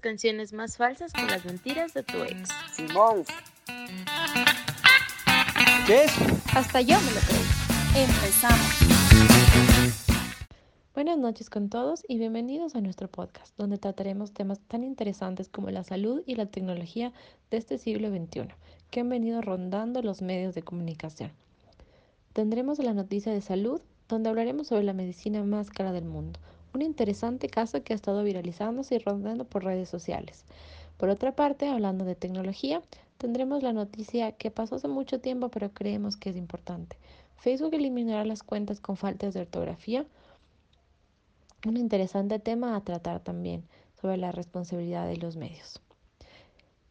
Canciones más falsas que las mentiras de tu ex. Simón. ¿Qué es? Hasta yo me lo creo. Empezamos. Buenas noches con todos y bienvenidos a nuestro podcast, donde trataremos temas tan interesantes como la salud y la tecnología de este siglo XXI, que han venido rondando los medios de comunicación. Tendremos la noticia de salud, donde hablaremos sobre la medicina más cara del mundo, un interesante caso que ha estado viralizándose y rondando por redes sociales. Por otra parte, hablando de tecnología, tendremos la noticia que pasó hace mucho tiempo pero creemos que es importante. Facebook eliminará las cuentas con faltas de ortografía, un interesante tema a tratar también sobre la responsabilidad de los medios.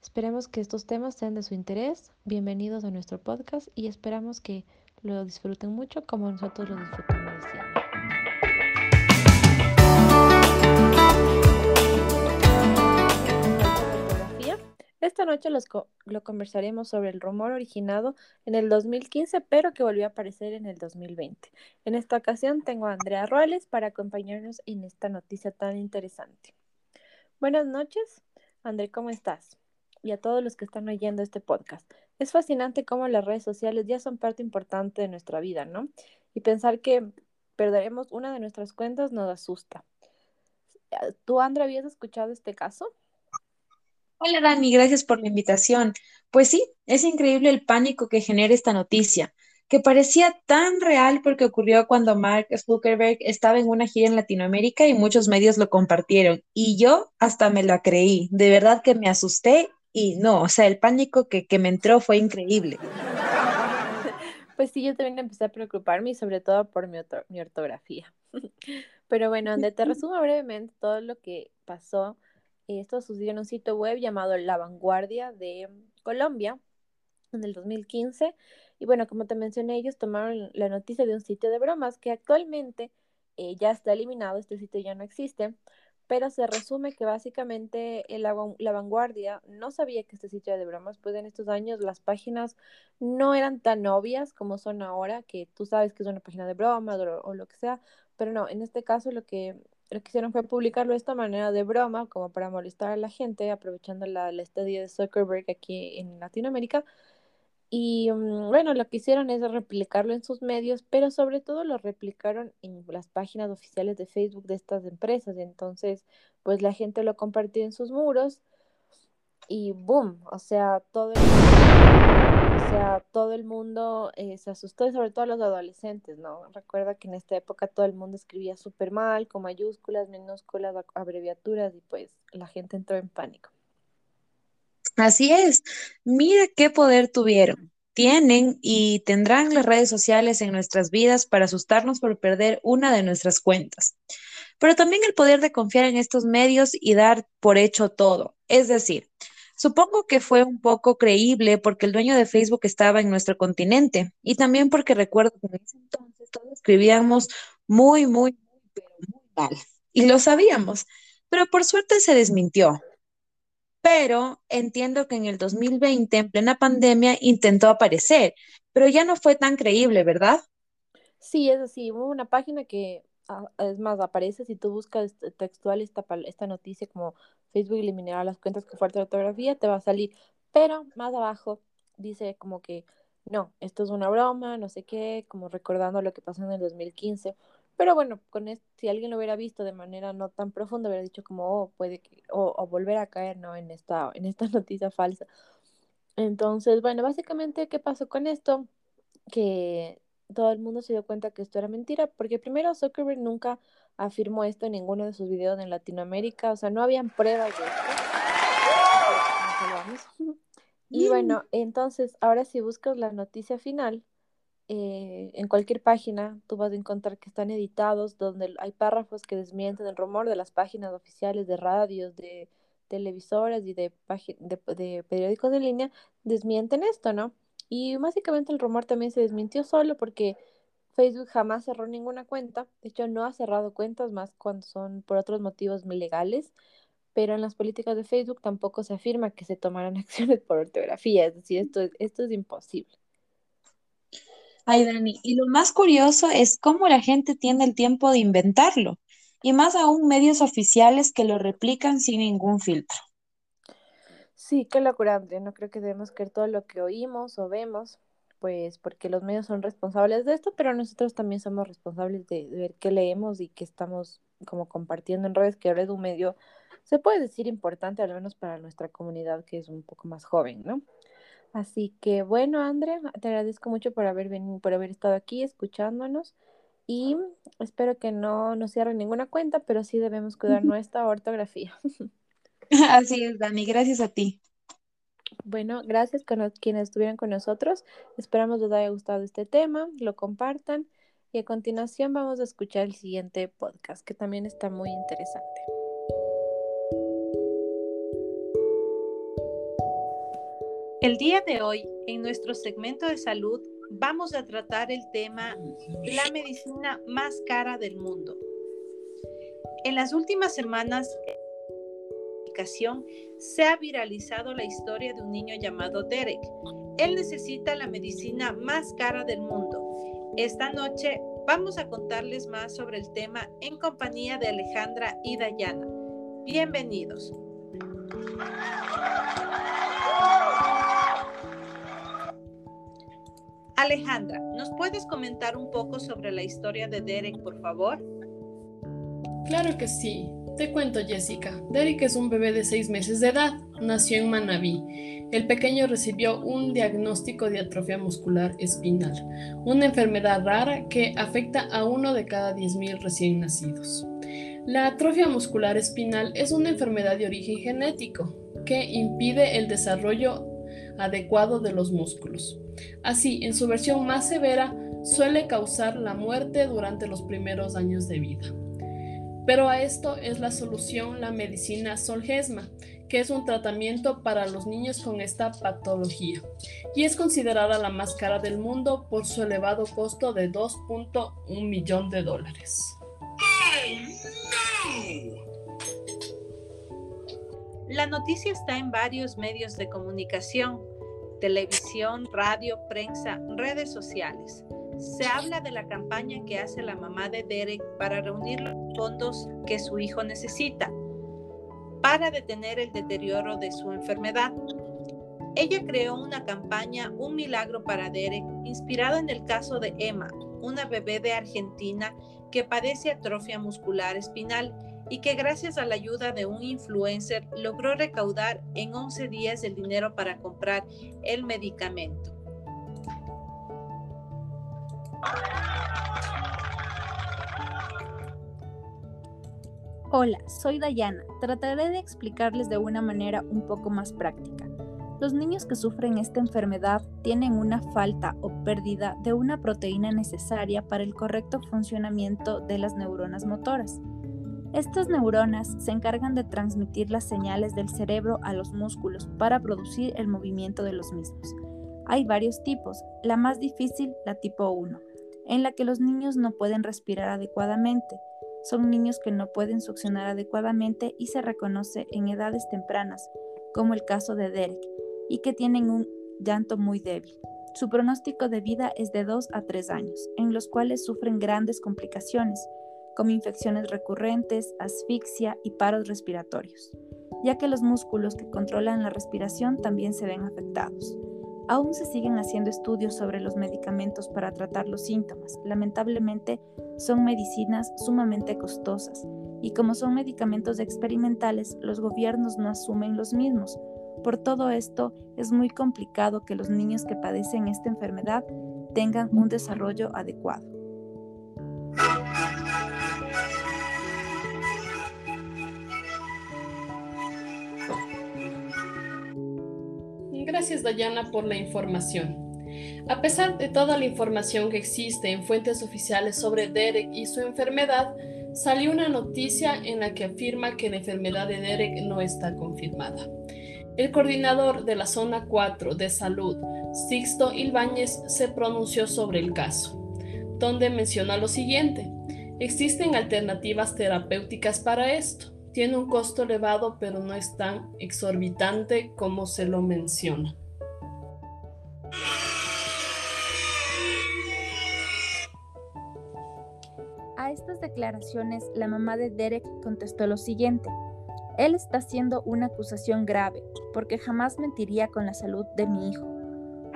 Esperemos que estos temas sean de su interés. Bienvenidos a nuestro podcast y esperamos que lo disfruten mucho como nosotros lo disfrutamos Esta noche los lo conversaremos sobre el rumor originado en el 2015, pero que volvió a aparecer en el 2020. En esta ocasión tengo a Andrea Ruales para acompañarnos en esta noticia tan interesante. Buenas noches, André, ¿cómo estás? Y a todos los que están oyendo este podcast. Es fascinante cómo las redes sociales ya son parte importante de nuestra vida, ¿no? Y pensar que perderemos una de nuestras cuentas nos asusta. ¿Tú, Andrea, habías escuchado este caso? Hola Dani, gracias por la invitación. Pues sí, es increíble el pánico que genera esta noticia, que parecía tan real porque ocurrió cuando Mark Zuckerberg estaba en una gira en Latinoamérica y muchos medios lo compartieron. Y yo hasta me la creí, de verdad que me asusté y no, o sea, el pánico que, que me entró fue increíble. Pues sí, yo también empecé a preocuparme y sobre todo por mi, mi ortografía. Pero bueno, André, te resumo brevemente todo lo que pasó. Esto sucedió en un sitio web llamado La Vanguardia de Colombia en el 2015. Y bueno, como te mencioné, ellos tomaron la noticia de un sitio de bromas que actualmente eh, ya está eliminado, este sitio ya no existe, pero se resume que básicamente la, la Vanguardia no sabía que este sitio de bromas, pues en estos años las páginas no eran tan obvias como son ahora, que tú sabes que es una página de bromas o, o lo que sea, pero no, en este caso lo que, lo que hicieron fue publicarlo de esta manera de broma, como para molestar a la gente, aprovechando la, la estadía de Zuckerberg aquí en Latinoamérica. Y mm, bueno, lo que hicieron es replicarlo en sus medios, pero sobre todo lo replicaron en las páginas oficiales de Facebook de estas empresas. Entonces, pues la gente lo compartió en sus muros y boom, o sea, todo el, o sea, todo el mundo eh, se asustó y sobre todo los adolescentes, ¿no? Recuerda que en esta época todo el mundo escribía súper mal, con mayúsculas, minúsculas, abreviaturas y pues la gente entró en pánico. Así es, mira qué poder tuvieron. Tienen y tendrán las redes sociales en nuestras vidas para asustarnos por perder una de nuestras cuentas. pero también el poder de confiar en estos medios y dar por hecho todo. Es decir, supongo que fue un poco creíble porque el dueño de Facebook estaba en nuestro continente y también porque recuerdo que en ese entonces todos escribíamos muy, muy, muy, pero muy mal. Y lo sabíamos, pero por suerte se desmintió. Pero entiendo que en el 2020, en plena pandemia, intentó aparecer, pero ya no fue tan creíble, ¿verdad? Sí, es así. Hubo una página que, es más, aparece si tú buscas este- textual esta, esta noticia como Facebook eliminará las cuentas con de ortografía, te va a salir. Pero más abajo dice como que no, esto es una broma, no sé qué, como recordando lo que pasó en el 2015. Pero bueno, con esto, si alguien lo hubiera visto de manera no tan profunda, hubiera dicho como, oh, puede que, o volver a caer, ¿no? En esta, en esta noticia falsa. Entonces, bueno, básicamente, ¿qué pasó con esto? Que todo el mundo se dio cuenta que esto era mentira, porque primero Zuckerberg nunca afirmó esto en ninguno de sus videos en Latinoamérica, o sea, no habían pruebas de esto. Salvamos. Y bueno, entonces, ahora si buscas la noticia final, eh, en cualquier página tú vas a encontrar que están editados, donde hay párrafos que desmienten el rumor de las páginas oficiales de radios, de televisoras y de, de, de periódicos de línea, desmienten esto, ¿no? Y básicamente el rumor también se desmintió solo porque Facebook jamás cerró ninguna cuenta. De hecho, no ha cerrado cuentas más cuando son por otros motivos legales. Pero en las políticas de Facebook tampoco se afirma que se tomarán acciones por ortografía. Es decir, esto es, esto es imposible. Ay, Dani, y lo más curioso es cómo la gente tiene el tiempo de inventarlo, y más aún medios oficiales que lo replican sin ningún filtro. Sí, qué locura, Andrea. No creo que debemos creer todo lo que oímos o vemos, pues porque los medios son responsables de esto, pero nosotros también somos responsables de, de ver qué leemos y qué estamos como compartiendo en redes, que ahora es un medio, se puede decir importante, al menos para nuestra comunidad que es un poco más joven, ¿no? Así que bueno, Andrea, te agradezco mucho por haber venido, por haber estado aquí escuchándonos y espero que no nos cierren ninguna cuenta, pero sí debemos cuidar nuestra ortografía. Así es, Dani, gracias a ti. Bueno, gracias con los- quienes estuvieron con nosotros. Esperamos les haya gustado este tema, lo compartan y a continuación vamos a escuchar el siguiente podcast que también está muy interesante. El día de hoy, en nuestro segmento de salud, vamos a tratar el tema la medicina más cara del mundo. En las últimas semanas, se ha viralizado la historia de un niño llamado Derek. Él necesita la medicina más cara del mundo. Esta noche vamos a contarles más sobre el tema en compañía de Alejandra y Dayana. Bienvenidos. Alejandra, ¿nos puedes comentar un poco sobre la historia de Derek, por favor? Claro que sí. Te cuento, Jessica. Derek es un bebé de seis meses de edad. Nació en Manabí. El pequeño recibió un diagnóstico de atrofia muscular espinal, una enfermedad rara que afecta a uno de cada 10.000 recién nacidos. La atrofia muscular espinal es una enfermedad de origen genético que impide el desarrollo adecuado de los músculos. Así, en su versión más severa, suele causar la muerte durante los primeros años de vida. Pero a esto es la solución la medicina Solgesma, que es un tratamiento para los niños con esta patología y es considerada la más cara del mundo por su elevado costo de 2.1 millón de dólares. La noticia está en varios medios de comunicación, televisión, radio, prensa, redes sociales. Se habla de la campaña que hace la mamá de Derek para reunir los fondos que su hijo necesita para detener el deterioro de su enfermedad. Ella creó una campaña Un Milagro para Derek, inspirada en el caso de Emma, una bebé de Argentina que padece atrofia muscular espinal y que gracias a la ayuda de un influencer logró recaudar en 11 días el dinero para comprar el medicamento. Hola, soy Dayana. Trataré de explicarles de una manera un poco más práctica. Los niños que sufren esta enfermedad tienen una falta o pérdida de una proteína necesaria para el correcto funcionamiento de las neuronas motoras. Estas neuronas se encargan de transmitir las señales del cerebro a los músculos para producir el movimiento de los mismos. Hay varios tipos, la más difícil, la tipo 1, en la que los niños no pueden respirar adecuadamente. Son niños que no pueden succionar adecuadamente y se reconoce en edades tempranas, como el caso de Derek, y que tienen un llanto muy débil. Su pronóstico de vida es de 2 a 3 años, en los cuales sufren grandes complicaciones, como infecciones recurrentes, asfixia y paros respiratorios, ya que los músculos que controlan la respiración también se ven afectados. Aún se siguen haciendo estudios sobre los medicamentos para tratar los síntomas. Lamentablemente, son medicinas sumamente costosas y como son medicamentos experimentales, los gobiernos no asumen los mismos. Por todo esto, es muy complicado que los niños que padecen esta enfermedad tengan un desarrollo adecuado. Gracias, Dayana, por la información. A pesar de toda la información que existe en fuentes oficiales sobre Derek y su enfermedad, salió una noticia en la que afirma que la enfermedad de Derek no está confirmada. El coordinador de la Zona 4 de Salud, Sixto Ilbáñez, se pronunció sobre el caso, donde menciona lo siguiente. Existen alternativas terapéuticas para esto. Tiene un costo elevado, pero no es tan exorbitante como se lo menciona. A estas declaraciones, la mamá de Derek contestó lo siguiente. Él está haciendo una acusación grave, porque jamás mentiría con la salud de mi hijo.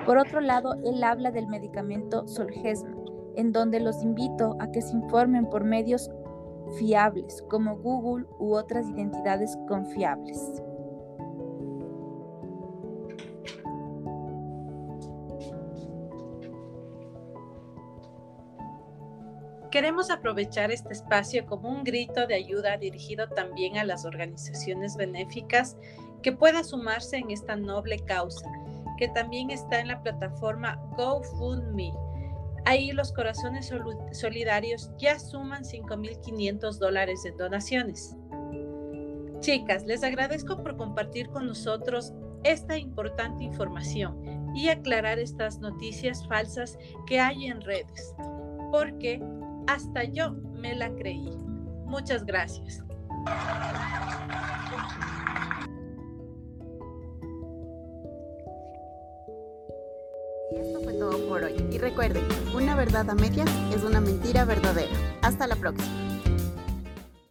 Por otro lado, él habla del medicamento Solgesma, en donde los invito a que se informen por medios fiables, como Google u otras identidades confiables. Queremos aprovechar este espacio como un grito de ayuda dirigido también a las organizaciones benéficas que pueda sumarse en esta noble causa, que también está en la plataforma GoFundMe. Ahí los corazones solidarios ya suman 5.500 dólares en donaciones. Chicas, les agradezco por compartir con nosotros esta importante información y aclarar estas noticias falsas que hay en redes, porque hasta yo me la creí. Muchas gracias. Esto fue todo por hoy. Y recuerden, una verdad a medias es una mentira verdadera. Hasta la próxima.